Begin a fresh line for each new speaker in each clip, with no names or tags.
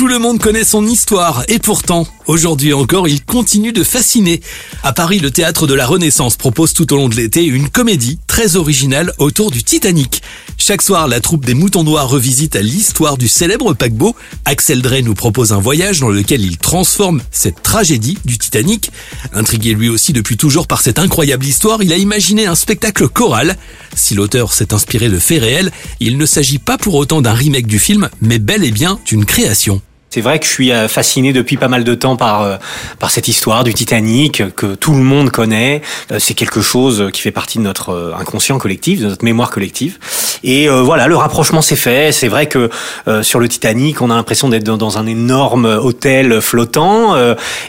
Tout le monde connaît son histoire et pourtant, aujourd'hui encore, il continue de fasciner. À Paris, le théâtre de la Renaissance propose tout au long de l'été une comédie très originale autour du Titanic. Chaque soir, la troupe des Moutons Noirs revisite l'histoire du célèbre paquebot. Axel Drey nous propose un voyage dans lequel il transforme cette tragédie du Titanic. Intrigué lui aussi depuis toujours par cette incroyable histoire, il a imaginé un spectacle choral. Si l'auteur s'est inspiré de faits réels, il ne s'agit pas pour autant d'un remake du film, mais bel et bien d'une création.
C'est vrai que je suis euh, fasciné depuis pas mal de temps par euh, par cette histoire du Titanic que tout le monde connaît. Euh, c'est quelque chose qui fait partie de notre inconscient collectif, de notre mémoire collective. Et voilà, le rapprochement s'est fait. C'est vrai que sur le Titanic, on a l'impression d'être dans, un énorme hôtel flottant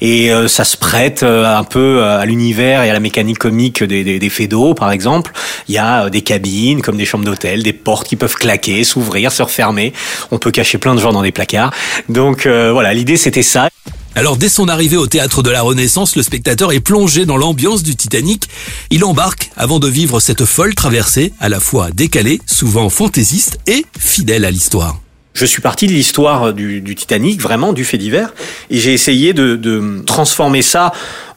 et ça se prête un peu à l'univers et à la mécanique comique des, des, des faits d'eau, par exemple. Il y a des cabines comme des chambres d'hôtel, des portes qui peuvent claquer, s'ouvrir, se refermer. On peut cacher plein de gens dans des placards. Donc euh, voilà, l'idée c'était ça.
Alors dès son arrivée au théâtre de la Renaissance, le spectateur est plongé dans l'ambiance du Titanic. Il embarque avant de vivre cette folle traversée, à la fois décalée, souvent fantaisiste et fidèle à l'histoire.
Je suis parti de l'histoire du, Titanic, vraiment du fait divers, et j'ai essayé de, transformer ça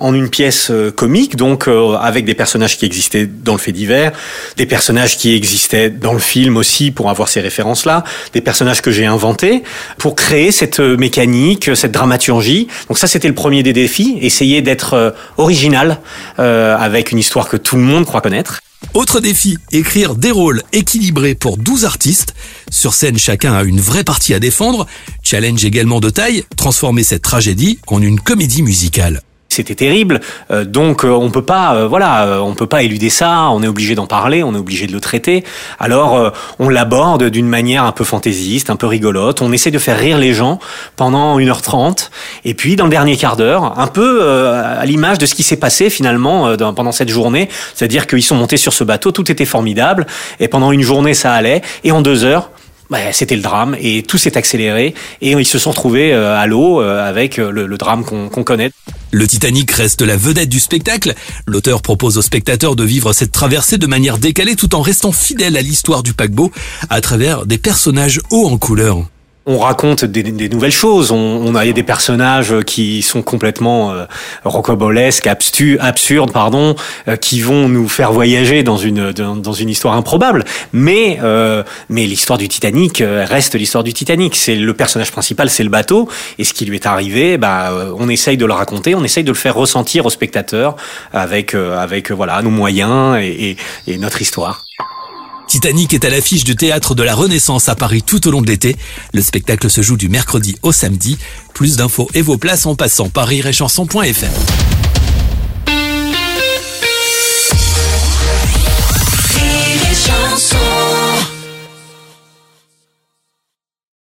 en une pièce euh, comique, donc euh, avec des personnages qui existaient dans le fait divers, des personnages qui existaient dans le film aussi pour avoir ces références-là, des personnages que j'ai inventés pour créer cette euh, mécanique, cette dramaturgie. Donc ça, c'était le premier des défis, essayer d'être original avec une histoire que tout le monde croit connaître.
Autre défi, écrire des rôles équilibrés pour 12 artistes. Sur scène, chacun a une vraie partie à défendre. Challenge également de taille, transformer cette tragédie en une comédie musicale
c'était terrible. Euh, donc euh, on peut pas, euh, voilà, on peut pas éluder ça. On est obligé d'en parler, on est obligé de le traiter. Alors on l'aborde d'une manière un peu fantaisiste, un peu rigolote. On essaie de faire rire les gens pendant 1h30. Et puis dans le dernier quart d'heure, un peu à l'image de ce qui s'est passé finalement pendant cette journée, c'est-à-dire qu'ils sont montés sur ce bateau, tout était formidable. Et pendant une journée ça allait. Et en deux heures, bah, c'était le drame et tout s'est accéléré et ils se sont retrouvés à l'eau avec le, drame qu'on connaît.
Le Titanic reste la vedette du spectacle. L'auteur propose aux spectateurs de vivre cette traversée de manière décalée tout en restant fidèle à l'histoire du paquebot à travers des personnages hauts en couleur
on raconte des, nouvelles choses. On, on, a des personnages qui sont complètement euh, rocobolesques, absurdes, pardon, euh, qui vont nous faire voyager dans une dans, une histoire improbable. Mais euh, mais l'histoire du Titanic euh, reste l'histoire du Titanic. C'est le personnage principal, c'est le bateau, et ce qui lui est arrivé, bah, on essaye de le raconter, on essaye de le faire ressentir au spectateur avec avec voilà nos moyens et, et, et notre histoire.
Titanic est à l'affiche du théâtre de la Renaissance à Paris tout au long de l'été. Le spectacle se joue du mercredi au samedi. Plus d'infos et vos places en passant par.